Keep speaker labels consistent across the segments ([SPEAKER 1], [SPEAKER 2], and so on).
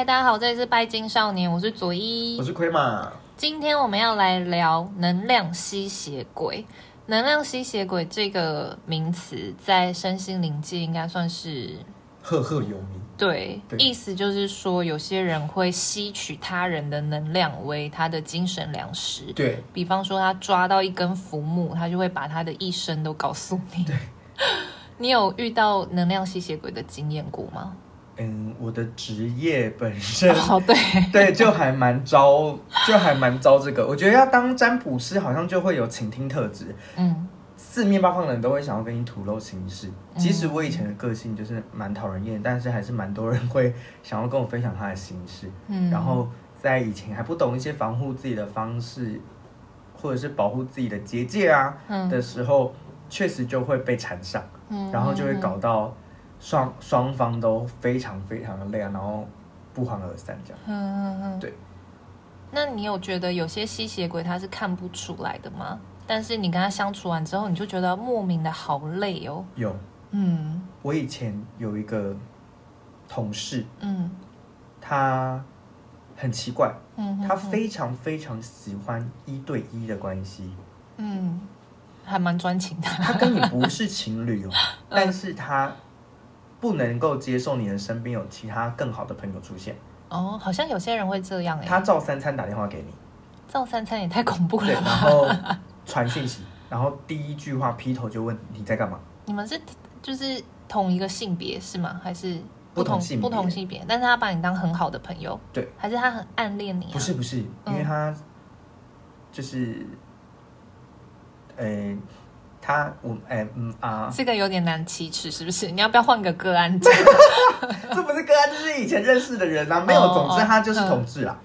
[SPEAKER 1] 嗨，大家好，这里是拜金少年，我是佐伊，
[SPEAKER 2] 我是亏马。
[SPEAKER 1] 今天我们要来聊能量吸血鬼。能量吸血鬼这个名词在身心灵界应该算是
[SPEAKER 2] 赫赫有名。
[SPEAKER 1] 对，对，意思就是说，有些人会吸取他人的能量为他的精神粮食。
[SPEAKER 2] 对，
[SPEAKER 1] 比方说，他抓到一根浮木，他就会把他的一生都告诉你。
[SPEAKER 2] 对，
[SPEAKER 1] 你有遇到能量吸血鬼的经验过吗？
[SPEAKER 2] 嗯，我的职业本身
[SPEAKER 1] 哦，对
[SPEAKER 2] 对，就还蛮招，就还蛮招这个。我觉得要当占卜师，好像就会有倾听特质。
[SPEAKER 1] 嗯，
[SPEAKER 2] 四面八方的人都会想要跟你吐露心事。即使我以前的个性就是蛮讨人厌，嗯，但是还是蛮多人会想要跟我分享他的心事。嗯，然后在以前还不懂一些防护自己的方式，或者是保护自己的结界啊，嗯，的时候，确实就会被缠上。嗯，然后就会搞到。双双方都非常非常的累啊，然后不欢而散，这样。嗯嗯嗯。对。
[SPEAKER 1] 那你有觉得有些吸血鬼他是看不出来的吗？但是你跟他相处完之后，你就觉得莫名的好累哦。
[SPEAKER 2] 有。嗯。我以前有一个同事，嗯，他很奇怪，嗯，他非常非常喜欢一对一的关系，
[SPEAKER 1] 嗯，还蛮专情的。
[SPEAKER 2] 他跟你不是情侣哦，但是他。不能够接受你的身边有其他更好的朋友出现
[SPEAKER 1] 哦，好像有些人会这样哎。
[SPEAKER 2] 他照三餐打电话给你，
[SPEAKER 1] 照三餐也太恐怖了。
[SPEAKER 2] 对，然后传讯息，然后第一句话劈头就问你在干嘛？
[SPEAKER 1] 你们是就是同一个性别是吗？还是
[SPEAKER 2] 不同性别？
[SPEAKER 1] 不同性别，但是他把你当很好的朋友，
[SPEAKER 2] 对，
[SPEAKER 1] 还是他很暗恋你啊？
[SPEAKER 2] 不是不是，因为他就是，嗯。欸他我哎、欸、嗯啊，
[SPEAKER 1] 这个有点难启齿，是不是？你要不要换个个案？
[SPEAKER 2] 这不是个案，就是以前认识的人啊。没有，总之他就是同志啦。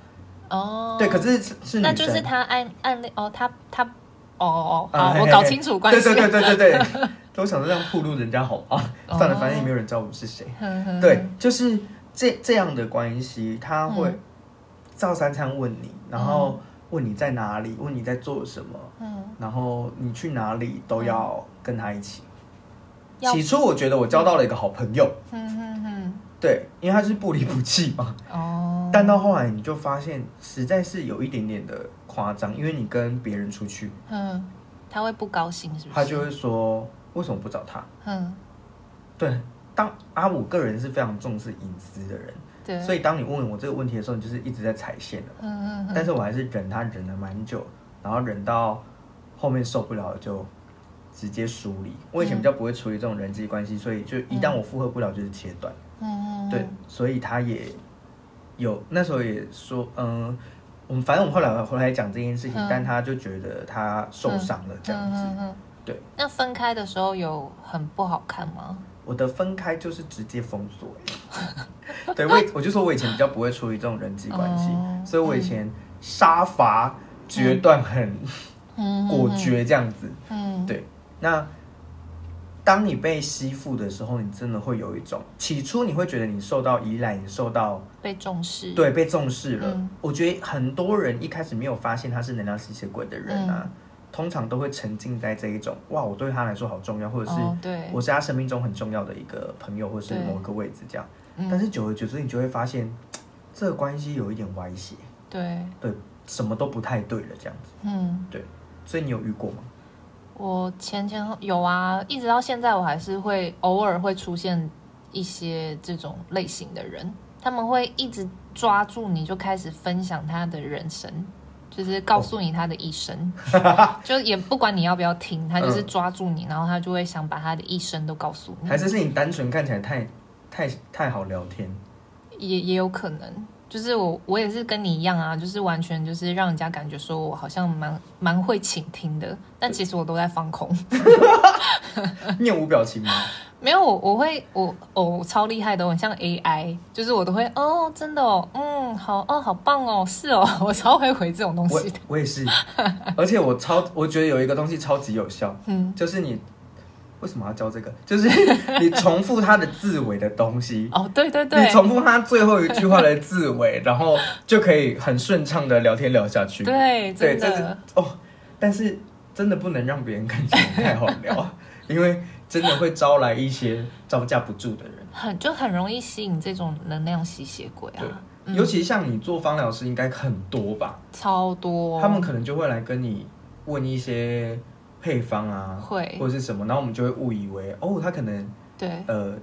[SPEAKER 2] 哦，对，可是是
[SPEAKER 1] 那就是他暗暗恋哦，他他哦哦哦，我搞清楚关系。
[SPEAKER 2] 对对对对对对，都想着这样暴露人家好啊。算了，反正也没有人知道我是谁。对，就是这这样的关系，他会照三餐问你，然后。问你在哪里？问你在做什么？嗯，然后你去哪里都要跟他一起。嗯、起初我觉得我交到了一个好朋友，嗯嗯嗯，对，因为他是不离不弃嘛。哦，但到后来你就发现实在是有一点点的夸张，因为你跟别人出去，
[SPEAKER 1] 嗯，他会不高兴是不是？
[SPEAKER 2] 他就会说为什么不找他？嗯，对，当阿五个人是非常重视隐私的人。对，所以当你问我这个问题的时候，你就是一直在踩线的。嗯嗯。但是我还是忍他忍了蛮久，然后忍到后面受不了了，就直接疏离。我以前比较不会处理这种人际关系，所以就一旦我负荷不了，就是切断。嗯嗯。对，所以他也有那时候也说，嗯，我们反正我们后来回来讲这件事情，但他就觉得他受伤了这样子。对。那
[SPEAKER 1] 分开的时候有很不好看吗？
[SPEAKER 2] 我的分开就是直接封锁。对，我我就说，我以前比较不会处理这种人际关系，嗯，所以我以前杀伐决断很果决这样子。嗯，对。那当你被吸附的时候，你真的会有一种，起初你会觉得你受到依赖，你受到
[SPEAKER 1] 被重视，
[SPEAKER 2] 对，被重视了。嗯，我觉得很多人一开始没有发现他是能量吸血鬼的人啊，嗯，通常都会沉浸在这一种，哇，我对他来说好重要，或者是我是他生命中很重要的一个朋友，或者是某一个位置这样。但是久而久之，你就会发现，这个关系有一点歪斜。
[SPEAKER 1] 对
[SPEAKER 2] 对，什么都不太对了，这样子。嗯，对。所以你有遇过吗？
[SPEAKER 1] 我前前有啊，一直到现在，我还是会偶尔会出现一些这种类型的人，他们会一直抓住你，就开始分享他的人生，就是告诉你他的一生，哦、就也不管你要不要听，他就是抓住你，嗯、然后他就会想把他的一生都告诉你。
[SPEAKER 2] 还是是你单纯看起来太。太太好聊天，
[SPEAKER 1] 也也有可能，就是我我也是跟你一样啊，就是完全就是让人家感觉说我好像蛮蛮会倾听的，但其实我都在放空，
[SPEAKER 2] 面无表情吗？
[SPEAKER 1] 没有，我我会我哦超厉害的，我很像 AI，就是我都会哦真的哦，嗯好哦好棒哦，是哦，我超会回这种东西的，
[SPEAKER 2] 我，我也是，而且我超我觉得有一个东西超级有效，嗯，就是你。为什么要教这个？就是你重复它的字尾的东西
[SPEAKER 1] 哦，对对对，
[SPEAKER 2] 你重复它最后一句话的字尾，然后就可以很顺畅的聊天聊下去。
[SPEAKER 1] 对，对，这是
[SPEAKER 2] 哦，但是真的不能让别人看起来太好聊，因为真的会招来一些招架不住的人，
[SPEAKER 1] 很就很容易吸引这种能量吸血鬼啊。
[SPEAKER 2] 尤其像你做芳疗师，应该很多吧？
[SPEAKER 1] 超多，
[SPEAKER 2] 他们可能就会来跟你问一些配方啊，
[SPEAKER 1] 会。
[SPEAKER 2] 或者是什么，然后我们就会误以为哦，他可能
[SPEAKER 1] 对。
[SPEAKER 2] 呃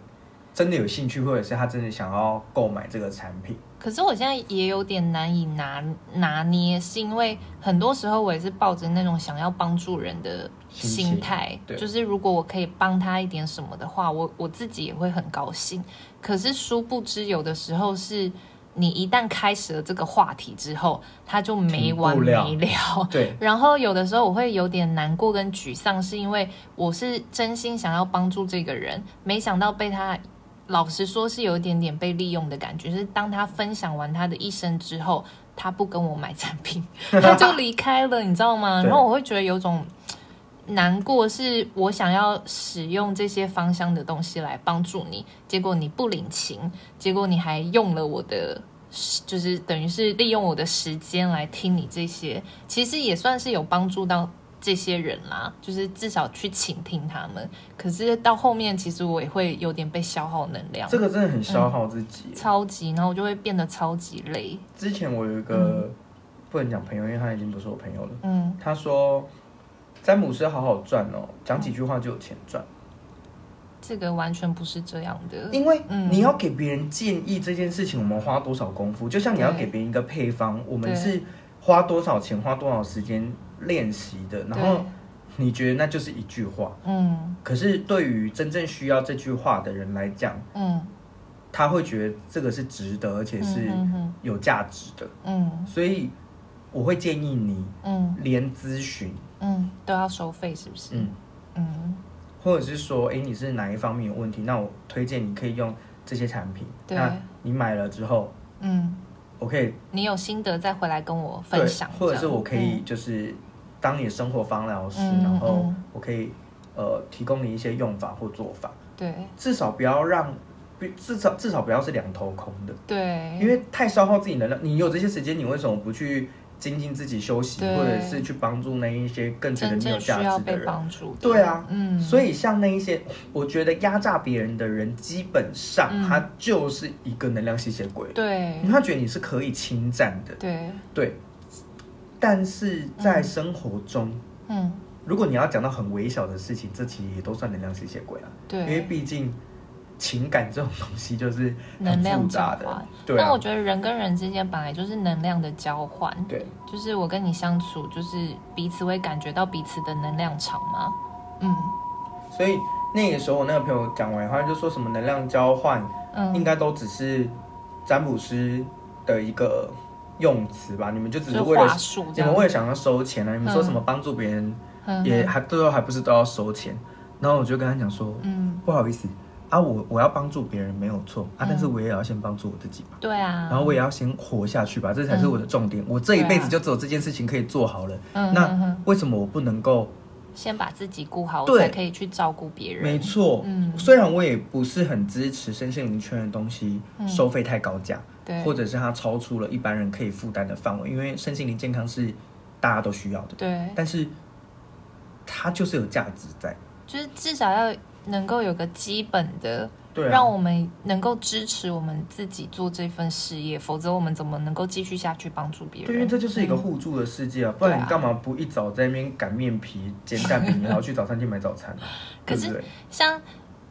[SPEAKER 2] 真的有兴趣，或者是他真的想要购买这个产品。
[SPEAKER 1] 可是我现在也有点难以拿拿捏，是因为很多时候我也是抱着那种想要帮助人的心态，就是如果我可以帮他一点什么的话，我我自己也会很高兴。可是殊不知，有的时候是你一旦开始了这个话题之后，他就没完没了。
[SPEAKER 2] 对，
[SPEAKER 1] 然后有的时候我会有点难过跟沮丧，是因为我是真心想要帮助这个人，没想到被他。老实说，是有一点点被利用的感觉。是当他分享完他的一生之后，他不跟我买产品，他就离开了，你知道吗？然后我会觉得有种难过，是我想要使用这些芳香的东西来帮助你，结果你不领情，结果你还用了我的，就是等于是利用我的时间来听你这些，其实也算是有帮助到。这些人啦，就是至少去倾听他们。可是到后面，其实我也会有点被消耗能量。
[SPEAKER 2] 这个真的很消耗自己，嗯，
[SPEAKER 1] 超级，然后我就会变得超级累。
[SPEAKER 2] 之前我有一个、嗯、不能讲朋友，因为他已经不是我朋友了。
[SPEAKER 1] 嗯，
[SPEAKER 2] 他说詹姆斯好好赚哦，讲几句话就有钱赚。
[SPEAKER 1] 这个完全不是这样的，
[SPEAKER 2] 因为你要给别人建议这件事情，我们花多少功夫？就像你要给别人一个配方，我们是花多少钱，花多少时间。练习的，然后你觉得那就是一句话，
[SPEAKER 1] 嗯，
[SPEAKER 2] 可是对于真正需要这句话的人来讲，
[SPEAKER 1] 嗯，
[SPEAKER 2] 他会觉得这个是值得，而且是有价值的，
[SPEAKER 1] 嗯，
[SPEAKER 2] 所以我会建议你，
[SPEAKER 1] 嗯，
[SPEAKER 2] 连咨询，
[SPEAKER 1] 嗯，都要收费，是不是？
[SPEAKER 2] 嗯。
[SPEAKER 1] 嗯，
[SPEAKER 2] 或者是说，哎，你是哪一方面有问题？那我推荐你可以用这些产品，那你买了之后，
[SPEAKER 1] 嗯，
[SPEAKER 2] 我可以，
[SPEAKER 1] 你有心得再回来跟我分享，
[SPEAKER 2] 或者是我可以就是。当你的生活方疗师，嗯，然后我可以呃提供你一些用法或做法，
[SPEAKER 1] 对，
[SPEAKER 2] 至少不要让，至少至少不要是两头空的，
[SPEAKER 1] 对，
[SPEAKER 2] 因为太消耗自己能量。你有这些时间，你为什么不去精进自己休息，或者是去帮助那一些更觉得你有价值的人？对啊，
[SPEAKER 1] 嗯，
[SPEAKER 2] 所以像那一些，我觉得压榨别人的人，基本上他就是一个能量吸血鬼，
[SPEAKER 1] 对，
[SPEAKER 2] 因为他觉得你是可以侵占的，
[SPEAKER 1] 对。
[SPEAKER 2] 对。但是在生活中，
[SPEAKER 1] 嗯，
[SPEAKER 2] 如果你要讲到很微小的事情，这其实也都算能量吸血鬼啊。
[SPEAKER 1] 对，因
[SPEAKER 2] 为毕竟情感这种东西就是
[SPEAKER 1] 能量交换。
[SPEAKER 2] 对，
[SPEAKER 1] 但我觉得人跟人之间本来就是能量的交换。
[SPEAKER 2] 对，
[SPEAKER 1] 就是我跟你相处，就是彼此会感觉到彼此的能量场嘛。嗯，
[SPEAKER 2] 所以那个时候我那个朋友讲完话，就说什么能量交换，嗯，应该都只是占卜师的一个。用词吧，你们就只是为了你们为了想要收钱啊！你们说什么帮助别人，也还最后还不是都要收钱？然后我就跟他讲说，嗯，不好意思啊，我我要帮助别人没有错啊，但是我也要先帮助我自己吧。
[SPEAKER 1] 对啊，
[SPEAKER 2] 然后我也要先活下去吧，这才是我的重点。我这一辈子就只有这件事情可以做好了。那为什么我不能够
[SPEAKER 1] 先把自己顾好，我才可以去照顾别人？
[SPEAKER 2] 没错，嗯，虽然我也不是很支持身心灵圈的东西收费太高价。
[SPEAKER 1] 对，
[SPEAKER 2] 或者是它超出了一般人可以负担的范围，因为身心灵健康是大家都需要的。
[SPEAKER 1] 对，
[SPEAKER 2] 但是它就是有价值在，
[SPEAKER 1] 就是至少要能够有个基本的，
[SPEAKER 2] 对啊，
[SPEAKER 1] 让我们能够支持我们自己做这份事业，否则我们怎么能够继续下去帮助别人？
[SPEAKER 2] 对，因为这就是一个互助的世界啊，嗯，不然你干嘛不一早在那边擀面皮、煎蛋饼，然后去早餐店买早餐？
[SPEAKER 1] 可是像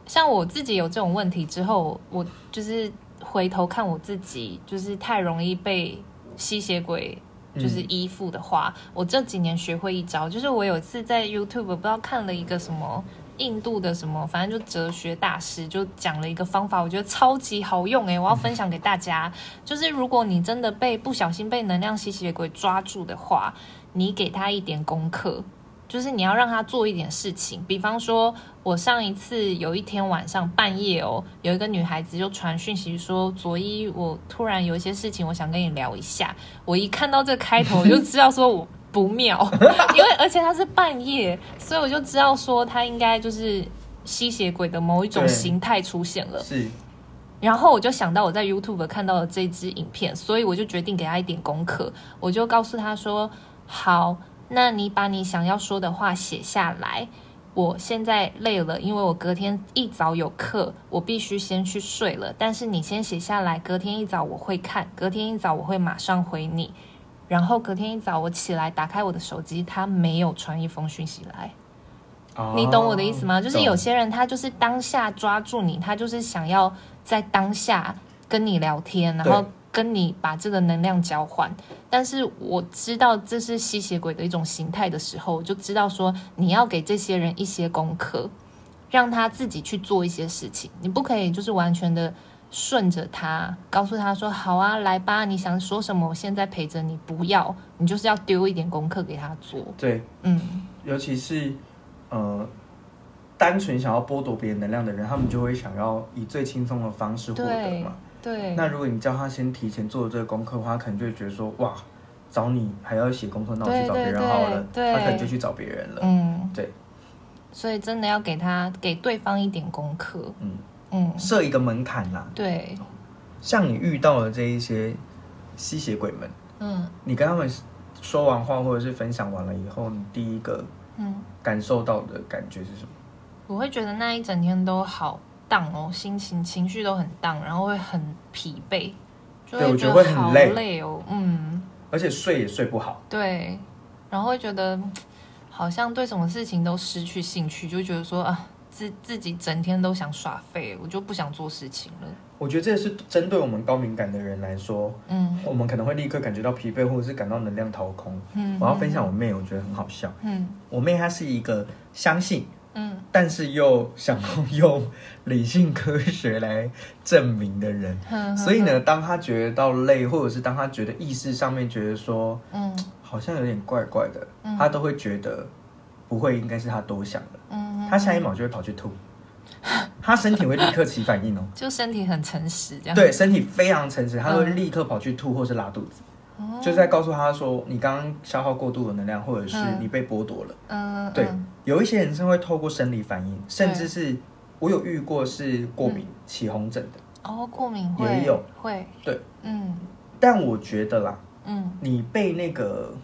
[SPEAKER 1] 像我自己有这种问题之后，我就是。回头看我自己，就是太容易被吸血鬼就是依附的话，嗯，我这几年学会一招，就是我有一次在 YouTube 不知道看了一个什么印度的什么，反正就哲学大师就讲了一个方法，我觉得超级好用诶，我要分享给大家。嗯，就是如果你真的被不小心被能量吸血鬼抓住的话，你给他一点功课。就是你要让他做一点事情，比方说，我上一次有一天晚上半夜哦，有一个女孩子就传讯息说：“佐伊，我突然有一些事情，我想跟你聊一下。”我一看到这开头，我就知道说我不妙，因为而且他是半夜，所以我就知道说他应该就是吸血鬼的某一种形态出现了。
[SPEAKER 2] 是，
[SPEAKER 1] 然后我就想到我在 YouTube 看到了这支影片，所以我就决定给他一点功课，我就告诉他说：“好。”那你把你想要说的话写下来，我现在累了，因为我隔天一早有课，我必须先去睡了。但是你先写下来，隔天一早我会看，隔天一早我会马上回你。然后隔天一早我起来打开我的手机，他没有传一封讯息来。你懂我的意思吗？就是有些人他就是当下抓住你，他就是想要在当下跟你聊天，然后。跟你把这个能量交换，但是我知道这是吸血鬼的一种形态的时候，我就知道说你要给这些人一些功课，让他自己去做一些事情。你不可以就是完全的顺着他，告诉他说好啊，来吧，你想说什么，我现在陪着你。不要，你就是要丢一点功课给他做。
[SPEAKER 2] 对，嗯，尤其是呃，单纯想要剥夺别人能量的人，他们就会想要以最轻松的方式获得嘛。
[SPEAKER 1] 对，
[SPEAKER 2] 那如果你叫他先提前做这个功课的话，他可能就会觉得说，哇，找你还要写功课，那我去找别人好了，对对对，他可能就去找别人了。嗯，对。
[SPEAKER 1] 所以真的要给他给对方一点功课，嗯
[SPEAKER 2] 嗯，设一个门槛啦。
[SPEAKER 1] 对，
[SPEAKER 2] 像你遇到的这一些吸血鬼们，嗯，你跟他们说完话或者是分享完了以后，你第一个嗯感受到的感觉是什么？
[SPEAKER 1] 我会觉得那一整天都好。荡哦，心情情绪都很荡，然后会很疲惫，就会觉得好累哦，嗯，
[SPEAKER 2] 而且睡也睡不好，
[SPEAKER 1] 对，然后会觉得好像对什么事情都失去兴趣，就觉得说啊，自自己整天都想耍废，我就不想做事情了。
[SPEAKER 2] 我觉得这是针对我们高敏感的人来说，嗯，我们可能会立刻感觉到疲惫，或者是感到能量掏空。嗯，我要分享我妹，我觉得很好笑。嗯，我妹她是一个相信。嗯，但是又想要用理性科学来证明的人，嗯、所以呢，当他觉得到累，或者是当他觉得意识上面觉得说，嗯，好像有点怪怪的，嗯、他都会觉得不会，应该是他多想了。嗯，他下一秒就会跑去吐，他身体会立刻起反应哦，
[SPEAKER 1] 就身体很诚实，这样。
[SPEAKER 2] 对，身体非常诚实，他会立刻跑去吐或是拉肚子。就在告诉他说，你刚刚消耗过度的能量，或者是你被剥夺了。嗯，对，有一些人是会透过生理反应，甚至是我有遇过是过敏起红疹的。
[SPEAKER 1] 哦，过敏
[SPEAKER 2] 也有
[SPEAKER 1] 会，
[SPEAKER 2] 对，嗯。但我觉得啦，嗯，你被那个，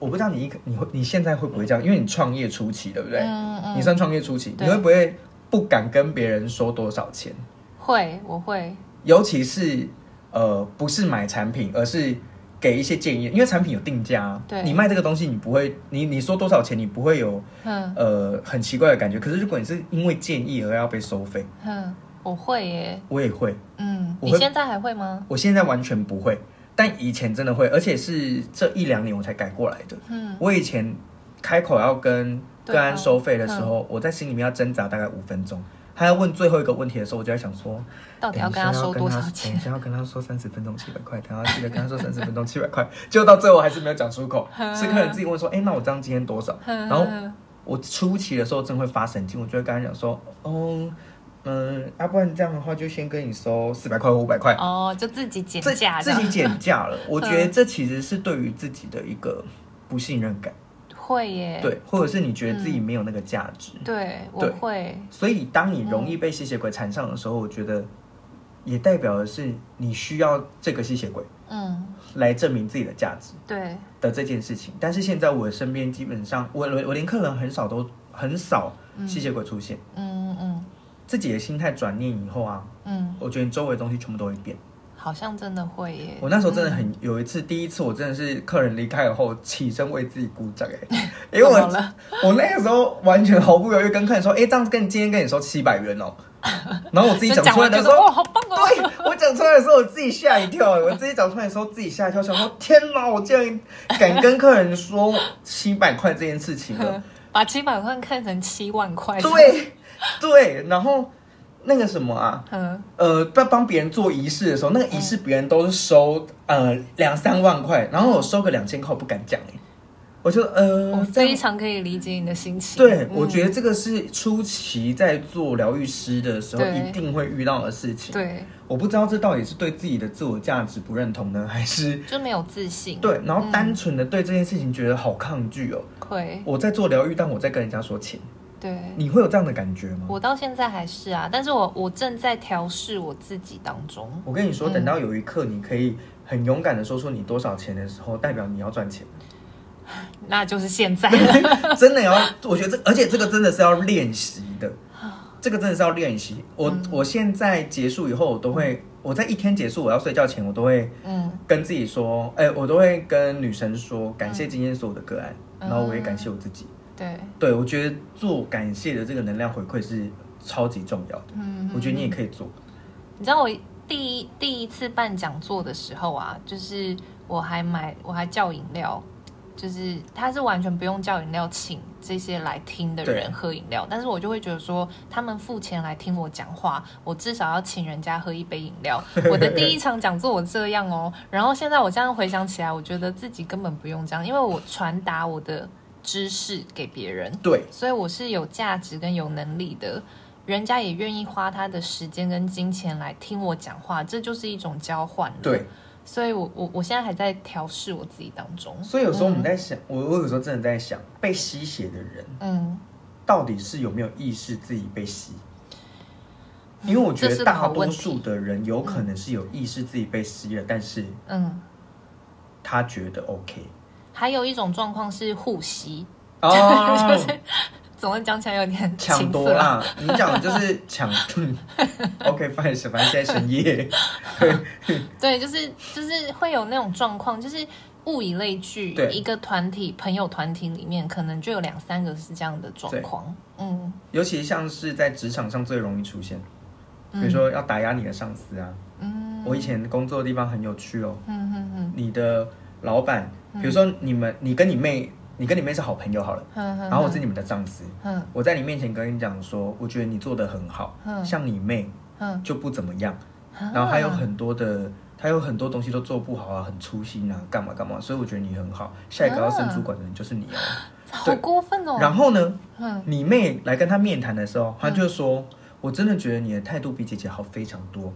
[SPEAKER 2] 我不知道你一你会你现在会不会这样？因为你创业初期，对不对？嗯嗯。你算创业初期，你会不会不敢跟别人说多少钱？
[SPEAKER 1] 会，我会。
[SPEAKER 2] 尤其是呃，不是买产品，而是。给一些建议，因为产品有定价，对，你卖这个东西，你不会，你你说多少钱，你不会有，嗯，呃，很奇怪的感觉。可是如果你是因为建议而要被收费，
[SPEAKER 1] 嗯，我会耶，
[SPEAKER 2] 我也会，
[SPEAKER 1] 嗯，你现在还会吗？
[SPEAKER 2] 我现在完全不会，但以前真的会，而且是这一两年我才改过来的。嗯，我以前开口要跟个案收费的时候，我在心里面要挣扎大概五分钟。他要问最后一个问题的时候，我就在想说，
[SPEAKER 1] 到底要跟他说多少钱？
[SPEAKER 2] 先要跟他说三十分钟七百块，等要记得跟他说三十分钟七百块，结果到最后还是没有讲出口。是客人自己问说，哎、欸，那我这样今天多少？然后我初期的时候真会发神经，我就会跟他讲说，哦，嗯，要、啊、不然这样的话就先跟你收四百块或五百块。
[SPEAKER 1] 哦，就自己减价，
[SPEAKER 2] 自己减价了。我觉得这其实是对于自己的一个不信任感。
[SPEAKER 1] 会耶，
[SPEAKER 2] 对，或者是你觉得自己没有那个价值，
[SPEAKER 1] 嗯、对，我会。
[SPEAKER 2] 所以当你容易被吸血鬼缠上的时候，嗯、我觉得也代表的是你需要这个吸血鬼，嗯，来证明自己的价值，
[SPEAKER 1] 对。
[SPEAKER 2] 的这件事情。但是现在我身边基本上，我我我连客人很少都很少吸血鬼出现，嗯嗯，嗯，自己的心态转念以后啊，嗯，我觉得你周围东西全部都会变。
[SPEAKER 1] 好像真的会耶！
[SPEAKER 2] 我那时候真的很有一次，第一次我真的是客人离开以后起身为自己鼓掌哎，因为我我那个时候完全毫不犹豫跟客人说，哎，这样子跟今天跟你收七百元哦，然后我自己讲出来的时候，
[SPEAKER 1] 哇，好棒哦！
[SPEAKER 2] 对，我讲出来的时候，我自己吓一跳，我自己讲出来的时候自己吓一跳，想说天哪，我竟然敢跟客人说七百块这件事情了，
[SPEAKER 1] 把七百块看成七万块，
[SPEAKER 2] 对对，然后。那个什么啊，嗯、呃，在帮别人做仪式的时候，那个仪式别人都是收呃两三万块，然后我收个两千块，我不敢讲哎，我就呃，
[SPEAKER 1] 我非常可以理解你的心情。
[SPEAKER 2] 对，嗯、我觉得这个是初期在做疗愈师的时候一定会遇到的事情。
[SPEAKER 1] 对，
[SPEAKER 2] 我不知道这到底是对自己的自我价值不认同呢，还是
[SPEAKER 1] 就没有自信？
[SPEAKER 2] 对，然后单纯的对这件事情觉得好抗拒哦。
[SPEAKER 1] 会、嗯，
[SPEAKER 2] 我在做疗愈，但我在跟人家说钱。
[SPEAKER 1] 对，
[SPEAKER 2] 你会有这样的感觉吗？
[SPEAKER 1] 我到现在还是啊，但是我我正在调试我自己当中。
[SPEAKER 2] 我跟你说，等到有一刻你可以很勇敢的说出你多少钱的时候，代表你要赚钱。
[SPEAKER 1] 那就是现在
[SPEAKER 2] 真的要，我觉得这，而且这个真的是要练习的，这个真的是要练习。我、嗯、我现在结束以后，我都会，我在一天结束我要睡觉前，我都会嗯跟自己说，哎、欸，我都会跟女神说，感谢今天所有的个案，嗯、然后我也感谢我自己。对，对我觉得做感谢的这个能量回馈是超级重要的。嗯，我觉得你也可以做。
[SPEAKER 1] 你知道我第一第一次办讲座的时候啊，就是我还买，我还叫饮料。就是他是完全不用叫饮料，请这些来听的人喝饮料，但是我就会觉得说，他们付钱来听我讲话，我至少要请人家喝一杯饮料。我的第一场讲座我这样哦，然后现在我这样回想起来，我觉得自己根本不用这样，因为我传达我的知识给别人，
[SPEAKER 2] 对，
[SPEAKER 1] 所以我是有价值跟有能力的，人家也愿意花他的时间跟金钱来听我讲话，这就是一种交换，
[SPEAKER 2] 对。
[SPEAKER 1] 所以我，我我我现在还在调试我自己当中。
[SPEAKER 2] 所以有时候我们在想，嗯、我我有时候真的在想，被吸血的人，嗯，到底是有没有意识自己被吸？嗯、因为我觉得大多数的人有可能是有意识自己被吸了，嗯、但是，嗯，他觉得 OK。
[SPEAKER 1] 还有一种状况是护膝哦。就是 总是讲起来有点
[SPEAKER 2] 抢夺啦，你讲的就是抢。OK，反正反正现在深夜。
[SPEAKER 1] 对，就是就是会有那种状况，就是物以类聚，一个团体朋友团体里面，可能就有两三个是这样的状况。嗯，
[SPEAKER 2] 尤其像是在职场上最容易出现，比如说要打压你的上司啊。嗯，我以前工作的地方很有趣哦。嗯嗯嗯，你的老板，比如说你们，你跟你妹。你跟你妹是好朋友好了，然后我是你们的上司，我在你面前跟你讲说，我觉得你做得很好，像你妹就不怎么样，然后还有很多的，他有很多东西都做不好啊，很粗心啊，干嘛干嘛，所以我觉得你很好，下一个要升主管的人就是你哦，
[SPEAKER 1] 好过分哦。
[SPEAKER 2] 然后呢，你妹来跟他面谈的时候，他就说，我真的觉得你的态度比姐姐好非常多。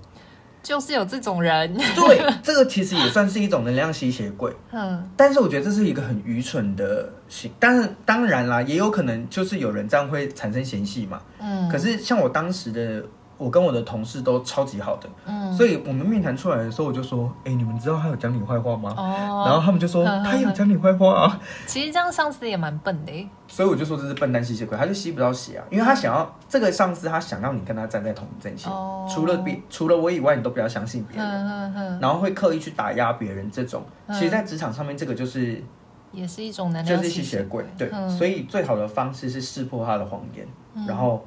[SPEAKER 1] 就是有这种人，
[SPEAKER 2] 对，这个其实也算是一种能量吸血鬼。嗯，但是我觉得这是一个很愚蠢的行，但是当然啦，也有可能就是有人这样会产生嫌隙嘛。嗯，可是像我当时的。我跟我的同事都超级好的，嗯，所以我们面谈出来的时候，我就说，哎，你们知道他有讲你坏话吗？哦，然后他们就说 他有讲你坏话啊。
[SPEAKER 1] 其实这样上司也蛮笨的，
[SPEAKER 2] 所以我就说这是笨蛋吸血鬼，他就吸不到血啊，因为他想要这个上司，他想要你跟他站在同一阵线，除了别除了我以外，你都不要相信别人，然后会刻意去打压别人，这种，其实，在职场上面，这个就是
[SPEAKER 1] 也是一种能量，
[SPEAKER 2] 就是吸血鬼，对，所以最好的方式是识破他的谎言，然后，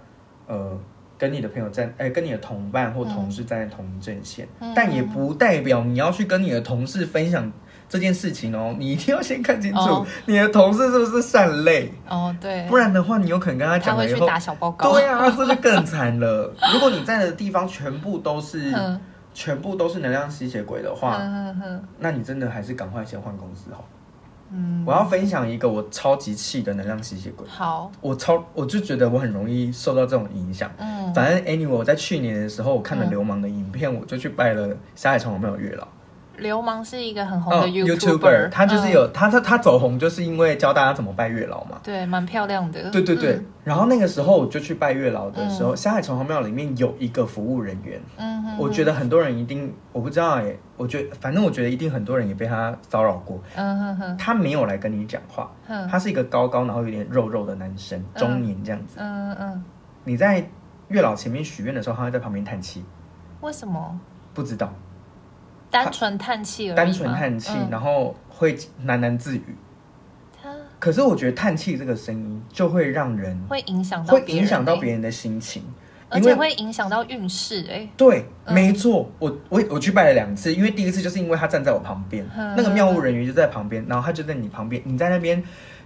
[SPEAKER 2] 呃。跟你的朋友站，哎，跟你的同伴或同事站在同一阵线，嗯、但也不代表你要去跟你的同事分享这件事情哦。你一定要先看清楚，哦、你的同事是不是善类
[SPEAKER 1] 哦，对，
[SPEAKER 2] 不然的话，你有可能跟他讲了以后，他会去
[SPEAKER 1] 打小报告，
[SPEAKER 2] 对啊，这就更惨了。如果你在的地方全部都是，嗯、全部都是能量吸血鬼的话，那你真的还是赶快先换公司好。嗯，我要分享一个我超级气的能量吸血鬼。
[SPEAKER 1] 好，
[SPEAKER 2] 我超我就觉得我很容易受到这种影响。嗯，反正 anyway，我在去年的时候，我看了流氓的影片，我就去拜了霞海城隍庙的月老。
[SPEAKER 1] 流氓是一个很红的 YouTuber，
[SPEAKER 2] 他就是有他他他走红，就是因为教大家怎么拜月老嘛。
[SPEAKER 1] 对，蛮漂亮的。
[SPEAKER 2] 对对对。然后那个时候我就去拜月老的时候，霞海城隍庙里面有一个服务人员。嗯哼。我觉得很多人一定我不知道哎，我觉得反正我觉得一定很多人也被他骚扰过。嗯哼哼。他没有来跟你讲话。他是一个高高然后有点肉肉的男生，中年这样子。嗯嗯。你在月老前面许愿的时候，他会在旁边叹气。
[SPEAKER 1] 为什么？
[SPEAKER 2] 不知道。
[SPEAKER 1] 单纯叹气而已，
[SPEAKER 2] 单纯叹气，然后会喃喃自语。他，可是我觉得叹气这个声音就会让人
[SPEAKER 1] 会影响到，
[SPEAKER 2] 会影响到别人的心情，
[SPEAKER 1] 而且会影响到运势。哎，
[SPEAKER 2] 对，没错，我我我去拜了两次，因为第一次就是因为他站在我旁边，那个庙务人员就在旁边，然后他就在你旁边，你在那边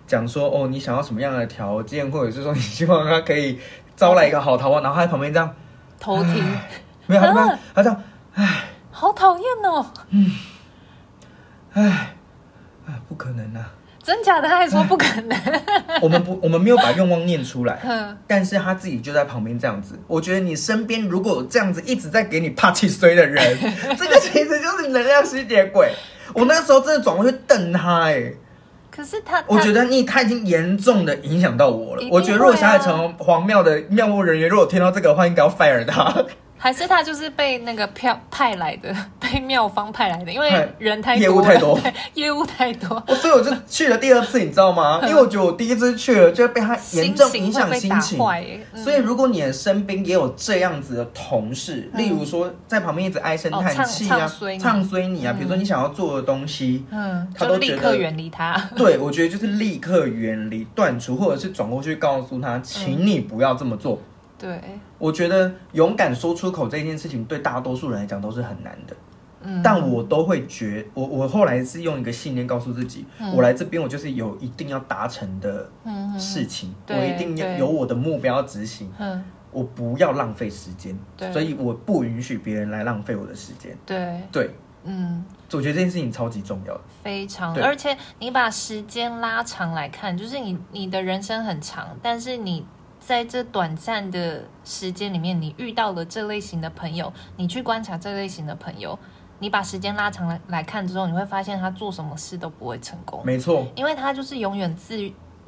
[SPEAKER 2] 讲说哦，你想要什么样的条件，或者是说你希望他可以招来一个好桃花，然后他在旁边这样
[SPEAKER 1] 偷听，
[SPEAKER 2] 没有，他他这样，唉。
[SPEAKER 1] 好讨厌哦！嗯，
[SPEAKER 2] 哎，不可能啊！
[SPEAKER 1] 真假的？他还说不可能。
[SPEAKER 2] 我们不，我们没有把愿望念出来。嗯，但是他自己就在旁边这样子。我觉得你身边如果有这样子一直在给你怕气衰的人，这个其实就是能量吸血鬼。我那时候真的转过去瞪他，哎，
[SPEAKER 1] 可是他，
[SPEAKER 2] 我觉得你他已经严重的影响到我了。我觉得如果小海城隍庙的庙务人员如果听到这个的话，应该要 fire 他。
[SPEAKER 1] 还是他就是被那个票派来的，被妙方派来的，因为人太多，
[SPEAKER 2] 业务太多，
[SPEAKER 1] 业务太多。
[SPEAKER 2] 所以我就去了第二次，你知道吗？因为我觉得我第一次去了，就被他严重影响心情。所以如果你的身边也有这样子的同事，例如说在旁边一直唉声叹气啊，唱衰你啊，比如说你想要做的东西，嗯，他都
[SPEAKER 1] 立刻远离他。
[SPEAKER 2] 对，我觉得就是立刻远离、断除，或者是转过去告诉他，请你不要这么做。
[SPEAKER 1] 对，
[SPEAKER 2] 我觉得勇敢说出口这件事情，对大多数人来讲都是很难的。嗯，但我都会觉，我我后来是用一个信念告诉自己，嗯、我来这边我就是有一定要达成的事情，嗯、我一定要有我的目标要执行。嗯，我不要浪费时间，所以我不允许别人来浪费我的时间。
[SPEAKER 1] 对
[SPEAKER 2] 对，嗯，我觉得这件事情超级重要的，
[SPEAKER 1] 非常。对而且你把时间拉长来看，就是你你的人生很长，但是你。在这短暂的时间里面，你遇到了这类型的朋友，你去观察这类型的朋友，你把时间拉长来来看之后，你会发现他做什么事都不会成功。
[SPEAKER 2] 没错，
[SPEAKER 1] 因为他就是永远自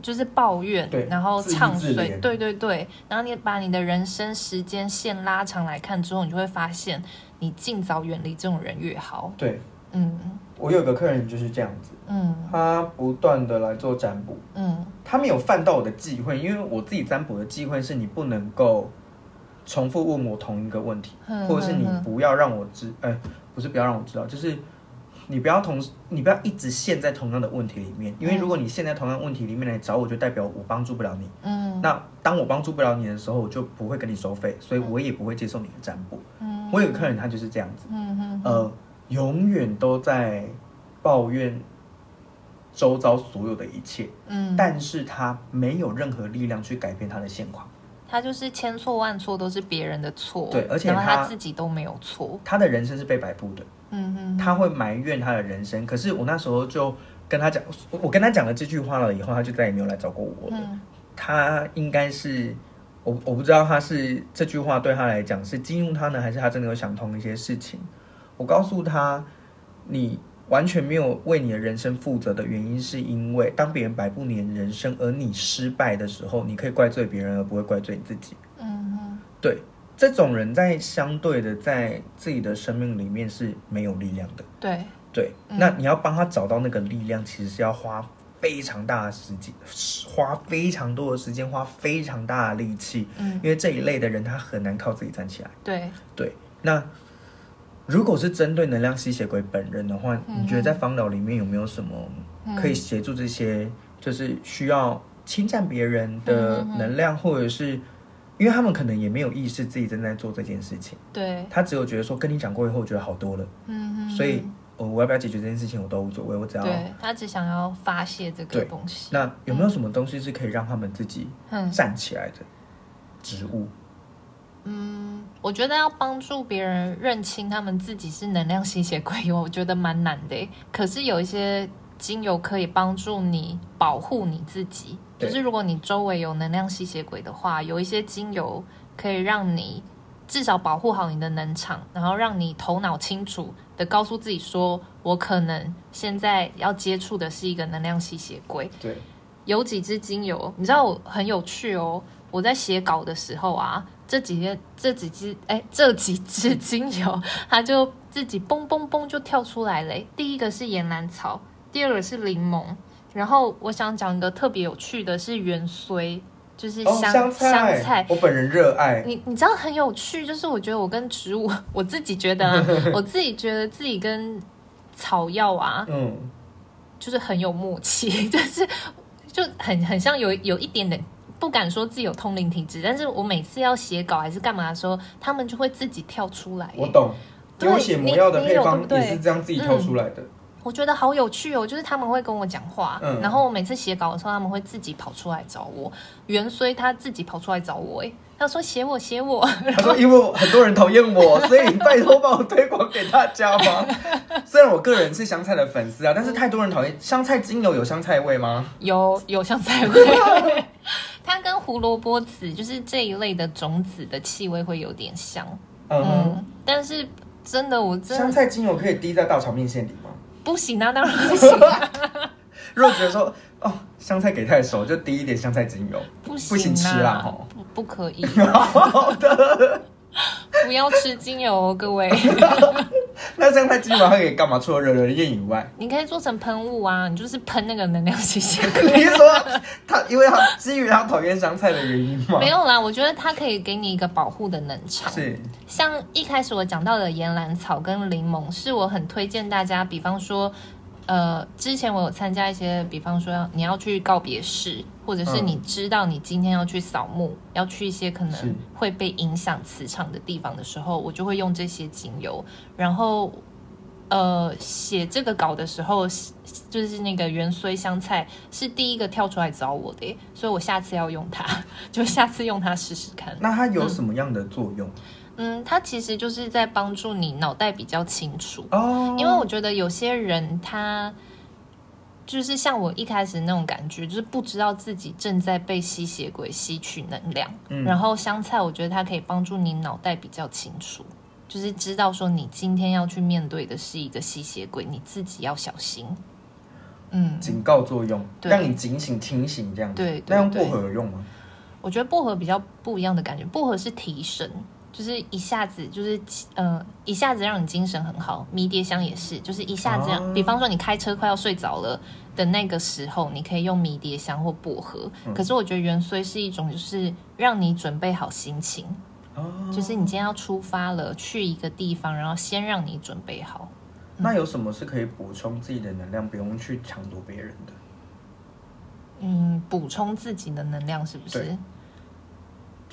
[SPEAKER 1] 就是抱怨，然后唱衰，对对对。然后你把你的人生时间线拉长来看之后，你就会发现，你尽早远离这种人越好。
[SPEAKER 2] 对，嗯。我有个客人就是这样子，嗯，他不断的来做占卜，嗯，他没有犯到我的忌讳，因为我自己占卜的忌讳是你不能够重复问我同一个问题，嗯、或者是你不要让我知，哎、欸，不是不要让我知道，就是你不要同，你不要一直陷在同样的问题里面，因为如果你陷在同样问题里面来找我，就代表我帮助不了你，嗯，那当我帮助不了你的时候，我就不会跟你收费，所以我也不会接受你的占卜，嗯，我有个客人他就是这样子，嗯嗯，呃。永远都在抱怨周遭所有的一切，嗯，但是他没有任何力量去改变他的现况，
[SPEAKER 1] 他就是千错万错都是别人的错，
[SPEAKER 2] 对，而且他，
[SPEAKER 1] 他自己都没有错，
[SPEAKER 2] 他的人生是被摆布的，嗯哼，他会埋怨他的人生，可是我那时候就跟他讲，我跟他讲了这句话了以后，他就再也没有来找过我了，嗯，他应该是我我不知道他是这句话对他来讲是激怒他呢，还是他真的有想通一些事情。我告诉他，你完全没有为你的人生负责的原因，是因为当别人摆布你的人生，而你失败的时候，你可以怪罪别人，而不会怪罪你自己。嗯哼，对，这种人在相对的在自己的生命里面是没有力量的。
[SPEAKER 1] 对
[SPEAKER 2] 对，那你要帮他找到那个力量，其实是要花非常大的时间，花非常多的时间，花非常大的力气。嗯，因为这一类的人，他很难靠自己站起来。
[SPEAKER 1] 对
[SPEAKER 2] 对，那。如果是针对能量吸血鬼本人的话，嗯、你觉得在芳疗里面有没有什么可以协助这些，就是需要侵占别人的能量，或者是因为他们可能也没有意识自己正在做这件事情，
[SPEAKER 1] 对，
[SPEAKER 2] 他只有觉得说跟你讲过以后，我觉得好多了，嗯哼，所以我我要不要解决这件事情，我都无所谓，我只要
[SPEAKER 1] 对他只想要发泄这个东西。
[SPEAKER 2] 那有没有什么东西是可以让他们自己站起来的？植物？
[SPEAKER 1] 嗯，我觉得要帮助别人认清他们自己是能量吸血鬼，我觉得蛮难的。可是有一些精油可以帮助你保护你自己，就是如果你周围有能量吸血鬼的话，有一些精油可以让你至少保护好你的能场，然后让你头脑清楚的告诉自己说，我可能现在要接触的是一个能量吸血鬼。
[SPEAKER 2] 对，
[SPEAKER 1] 有几支精油，你知道我很有趣哦。我在写稿的时候啊。这几天这几支哎，这几支精油，它就自己嘣嘣嘣就跳出来了。第一个是岩兰草，第二个是柠檬。然后我想讲一个特别有趣的是芫荽，就是香、哦、香菜。香菜
[SPEAKER 2] 我本人热爱。
[SPEAKER 1] 你你知道很有趣，就是我觉得我跟植物，我自己觉得、啊，我自己觉得自己跟草药啊，嗯，就是很有默契，就是就很很像有有一点点。不敢说自己有通灵体质，但是我每次要写稿还是干嘛的时候，他们就会自己跳出来。
[SPEAKER 2] 我懂，因为我写魔药的配方也是这样自己跳出来的。
[SPEAKER 1] 我觉得好有趣哦，就是他们会跟我讲话，嗯、然后我每次写稿的时候，他们会自己跑出来找我。元虽他自己跑出来找我，哎，他说写我写我。
[SPEAKER 2] 他说因为很多人讨厌我，所以拜托帮我推广给大家吧。虽然我个人是香菜的粉丝啊，但是太多人讨厌香菜精油，有香菜味吗？
[SPEAKER 1] 有有香菜味。它跟胡萝卜籽就是这一类的种子的气味会有点像，嗯，嗯，但是真的我真的
[SPEAKER 2] 香菜精油可以滴在稻草面线里吗？
[SPEAKER 1] 不行啊，当然不行啊。
[SPEAKER 2] 如果觉得说哦，香菜给太熟，就滴一点香菜精油，
[SPEAKER 1] 不行，啊，
[SPEAKER 2] 不行吃啦，
[SPEAKER 1] 不不可以。
[SPEAKER 2] 好的。
[SPEAKER 1] 不要吃精油哦，各位。
[SPEAKER 2] 那这样它基本上可以干嘛？除了惹人厌以外，
[SPEAKER 1] 你可以做成喷雾啊，你就是喷那个能量吸血鬼。
[SPEAKER 2] 你是说他，因为他基于他讨厌香菜的原因吗？
[SPEAKER 1] 没有啦，我觉得它可以给你一个保护的能场。
[SPEAKER 2] 是，
[SPEAKER 1] 像一开始我讲到的岩兰草跟柠檬，是我很推荐大家，比方说。呃，之前我有参加一些，比方说要你要去告别式，或者是你知道你今天要去扫墓，嗯、要去一些可能会被影响磁场的地方的时候，我就会用这些精油。然后，呃，写这个稿的时候，就是那个芫荽香菜是第一个跳出来找我的，所以我下次要用它，就下次用它试试看。
[SPEAKER 2] 那它有什么样的作用？嗯
[SPEAKER 1] 嗯，它其实就是在帮助你脑袋比较清楚哦。Oh. 因为我觉得有些人他就是像我一开始那种感觉，就是不知道自己正在被吸血鬼吸取能量。嗯，然后香菜，我觉得它可以帮助你脑袋比较清楚，就是知道说你今天要去面对的是一个吸血鬼，你自己要小心。嗯，
[SPEAKER 2] 警告作用，让你警醒清醒这样子。
[SPEAKER 1] 对，对，
[SPEAKER 2] 那用薄荷有用吗？
[SPEAKER 1] 我觉得薄荷比较不一样的感觉，薄荷是提神。就是一下子，就是呃，一下子让你精神很好。迷迭香也是，就是一下子让，比方说你开车快要睡着了的那个时候，你可以用迷迭香或薄荷。可是我觉得元荽是一种，就是让你准备好心情，就是你今天要出发了，去一个地方，然后先让你准备好。
[SPEAKER 2] 那有什么是可以补充自己的能量，不用去抢夺别人的？
[SPEAKER 1] 嗯，补充自己的能量是不是？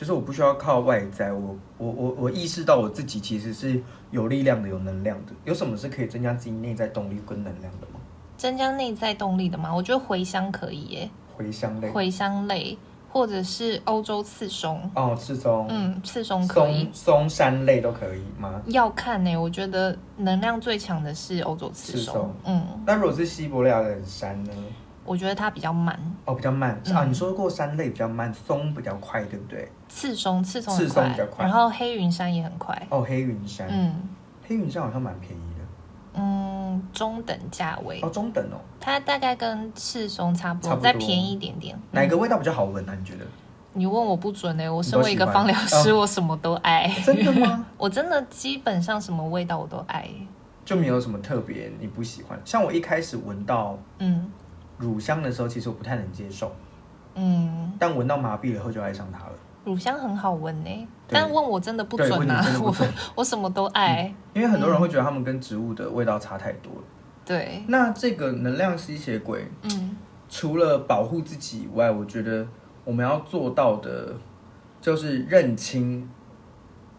[SPEAKER 2] 就是我不需要靠外在，我我我我意识到我自己其实是有力量的、有能量的。有什么是可以增加自己内在动力跟能量的吗？
[SPEAKER 1] 增加内在动力的吗？我觉得茴香可以耶。
[SPEAKER 2] 茴香类，
[SPEAKER 1] 茴香类，或者是欧洲刺松。
[SPEAKER 2] 哦，刺松，
[SPEAKER 1] 嗯，刺松可以。
[SPEAKER 2] 松山类都可以吗？
[SPEAKER 1] 要看呢。我觉得能量最强的是欧洲刺松。嗯，
[SPEAKER 2] 那如果是西伯利亚的山呢？
[SPEAKER 1] 我觉得它比较慢
[SPEAKER 2] 哦，比较慢、嗯、啊。你说过山类比较慢，松比较快，对不对？
[SPEAKER 1] 刺松，刺松，
[SPEAKER 2] 刺松比较快。
[SPEAKER 1] 然后黑云山也很快
[SPEAKER 2] 哦，黑云山，嗯，黑云山好像蛮便宜的，
[SPEAKER 1] 嗯，中等价位
[SPEAKER 2] 哦，中等哦。
[SPEAKER 1] 它大概跟刺松差不多，再便宜一点点。
[SPEAKER 2] 哪个味道比较好闻呢、啊？你觉得？
[SPEAKER 1] 你问我不准呢、欸。我身为一个芳疗师，我什么都爱。
[SPEAKER 2] 哦、真的吗？
[SPEAKER 1] 我真的基本上什么味道我都爱，
[SPEAKER 2] 就没有什么特别你不喜欢。像我一开始闻到，嗯。乳香的时候，其实我不太能接受，嗯，但闻到麻痹了以后就爱上它了。
[SPEAKER 1] 乳香很好闻呢，但问我真的不准啊，我 我什么都爱，
[SPEAKER 2] 因为很多人会觉得他们跟植物的味道差太多了。
[SPEAKER 1] 对，
[SPEAKER 2] 那这个能量吸血鬼，嗯，除了保护自己以外，我觉得我们要做到的，就是认清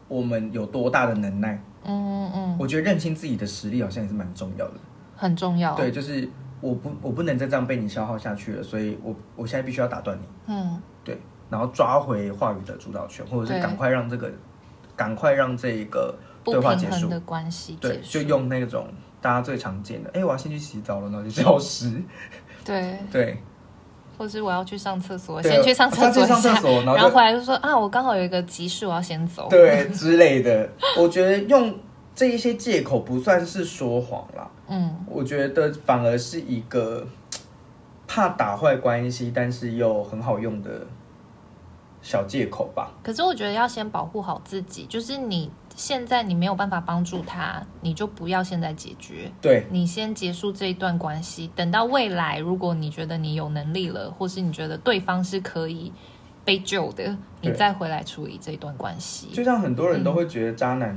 [SPEAKER 2] 我们有多大的能耐。嗯嗯，我觉得认清自己的实力好像也是蛮重要的，
[SPEAKER 1] 很重要。
[SPEAKER 2] 对，就是。我不，我不能再这样被你消耗下去了，所以我我现在必须要打断你。嗯，对，然后抓回话语的主导权，或者是赶快让这个，赶快让这一个对话结束
[SPEAKER 1] 的关系。
[SPEAKER 2] 对，就用那种大家最常见的，哎，我要先去洗澡了，然后就 消失。
[SPEAKER 1] 对
[SPEAKER 2] 对，
[SPEAKER 1] 或是我要去上厕所，先去上厕所，
[SPEAKER 2] 上厕所，
[SPEAKER 1] 然后回来就说啊，我刚好有一个急事，我要先走。
[SPEAKER 2] 对之类的，我觉得用。这一些借口不算是说谎啦，嗯，我觉得反而是一个怕打坏关系，但是又很好用的小借口吧。
[SPEAKER 1] 可是我觉得要先保护好自己，就是你现在你没有办法帮助他，你就不要现在解决，
[SPEAKER 2] 对，
[SPEAKER 1] 你先结束这一段关系，等到未来如果你觉得你有能力了，或是你觉得对方是可以被救的，你再回来处理这段关系。
[SPEAKER 2] 就像很多人都会觉得渣男。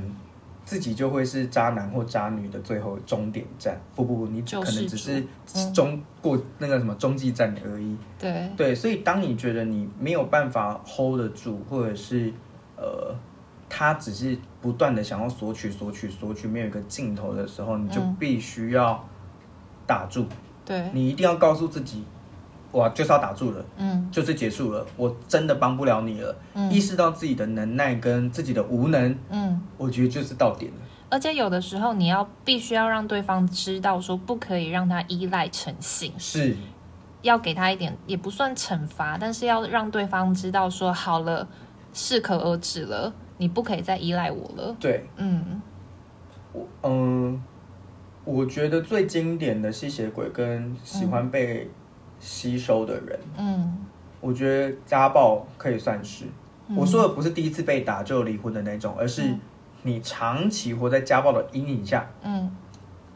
[SPEAKER 2] 自己就会是渣男或渣女的最后终点站。不不不，你可能只是中过那个什么中继站而已。
[SPEAKER 1] 对
[SPEAKER 2] 对，所以当你觉得你没有办法 hold 得住，或者是呃，他只是不断的想要索取、索取、索取，没有一个尽头的时候，你就必须要打住。
[SPEAKER 1] 对，
[SPEAKER 2] 你一定要告诉自己。哇，就是要打住了，嗯，就是结束了，我真的帮不了你了。嗯，意识到自己的能耐跟自己的无能，嗯，我觉得就是到点了。
[SPEAKER 1] 而且有的时候你要必须要让对方知道，说不可以让他依赖成性，
[SPEAKER 2] 是
[SPEAKER 1] 要给他一点也不算惩罚，但是要让对方知道说好了，适可而止了，你不可以再依赖我了。
[SPEAKER 2] 对，嗯，我嗯，我觉得最经典的吸血鬼跟喜欢被、嗯。吸收的人，嗯，我觉得家暴可以算是，我说的不是第一次被打就离婚的那种，而是你长期活在家暴的阴影下，嗯，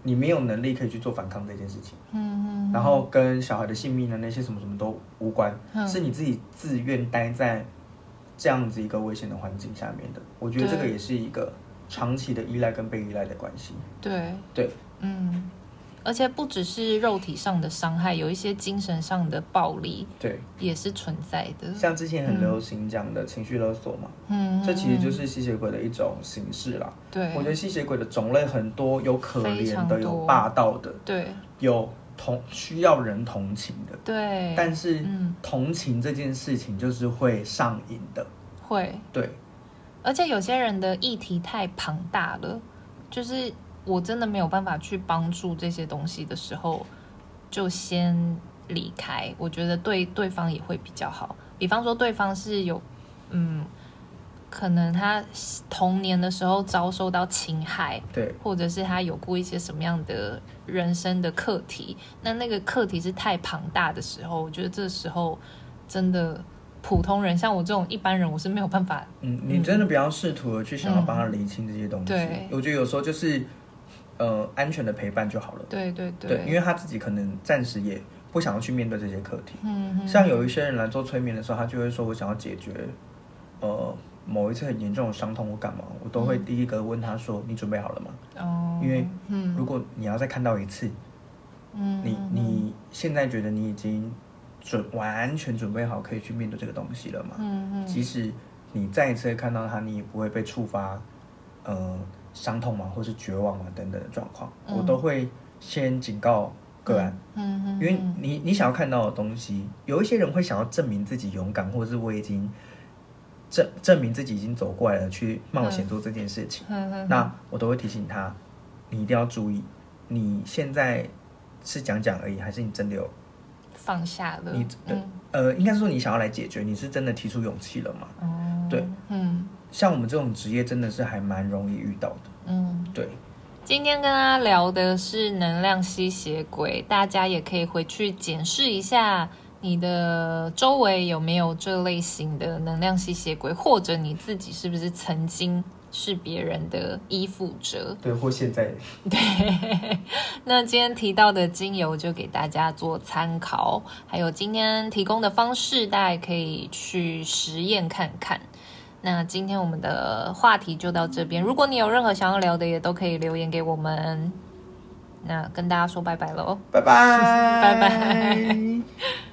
[SPEAKER 2] 你没有能力可以去做反抗这件事情，嗯嗯，然后跟小孩的性命的那些什么什么都无关，是你自己自愿待在这样子一个危险的环境下面的。我觉得这个也是一个长期的依赖跟被依赖的关系。
[SPEAKER 1] 对。
[SPEAKER 2] 对，
[SPEAKER 1] 嗯。而且不只是肉体上的伤害，有一些精神上的暴力，
[SPEAKER 2] 对，
[SPEAKER 1] 也是存在的。
[SPEAKER 2] 像之前很流行讲的情绪勒索嘛，嗯，这其实就是吸血鬼的一种形式啦。
[SPEAKER 1] 对，
[SPEAKER 2] 我觉得吸血鬼的种类很多，有可怜的，有霸道的，
[SPEAKER 1] 对，
[SPEAKER 2] 有同需要人同情的，
[SPEAKER 1] 对。
[SPEAKER 2] 但是，同情这件事情就是会上瘾的，
[SPEAKER 1] 会，
[SPEAKER 2] 对。
[SPEAKER 1] 而且有些人的议题太庞大了，就是。我真的没有办法去帮助这些东西的时候，就先离开。我觉得对对方也会比较好。比方说，对方是有，嗯，可能他童年的时候遭受到侵害，
[SPEAKER 2] 对，
[SPEAKER 1] 或者是他有过一些什么样的人生的课题。那那个课题是太庞大的时候，我觉得这时候真的普通人，像我这种一般人，我是没有办法。
[SPEAKER 2] 嗯，你真的不要试图的去想要帮他理清这些东西。嗯，对，我觉得有时候就是。呃，安全的陪伴就好了。
[SPEAKER 1] 对对对，
[SPEAKER 2] 对，因为他自己可能暂时也不想要去面对这些课题。嗯哼，像有一些人来做催眠的时候，他就会说：“我想要解决，呃，某一次很严重的伤痛，我干嘛？”我都会第一个问他说：“你准备好了吗？”哦，因为如果你要再看到一次，嗯，你你现在觉得你已经准完全准备好可以去面对这个东西了吗？嗯嗯，即使你再一次看到他，你也不会被触发，呃。伤痛嘛，或是绝望啊等等的状况，嗯、我都会先警告个案，嗯嗯，因为你你想要看到的东西，有一些人会想要证明自己勇敢，或者是我已经证证明自己已经走过来了，去冒险做这件事情，嗯嗯，那我都会提醒他，你一定要注意，你现在是讲讲而已，还是你真的有
[SPEAKER 1] 放下了？
[SPEAKER 2] 你呃，应该说你想要来解决，你是真的提出勇气了吗？嗯、对，嗯。像我们这种职业，真的是还蛮容易遇到的。嗯，对。
[SPEAKER 1] 今天跟大家聊的是能量吸血鬼，大家也可以回去检视一下你的周围有没有这类型的能量吸血鬼，或者你自己是不是曾经是别人的依附者？
[SPEAKER 2] 对，或现在。
[SPEAKER 1] 对。那今天提到的精油就给大家做参考，还有今天提供的方式，大家也可以去实验看看。那今天我们的话题就到这边。如果你有任何想要聊的，也都可以留言给我们。那跟大家说拜拜喽，
[SPEAKER 2] 拜拜，
[SPEAKER 1] 拜拜。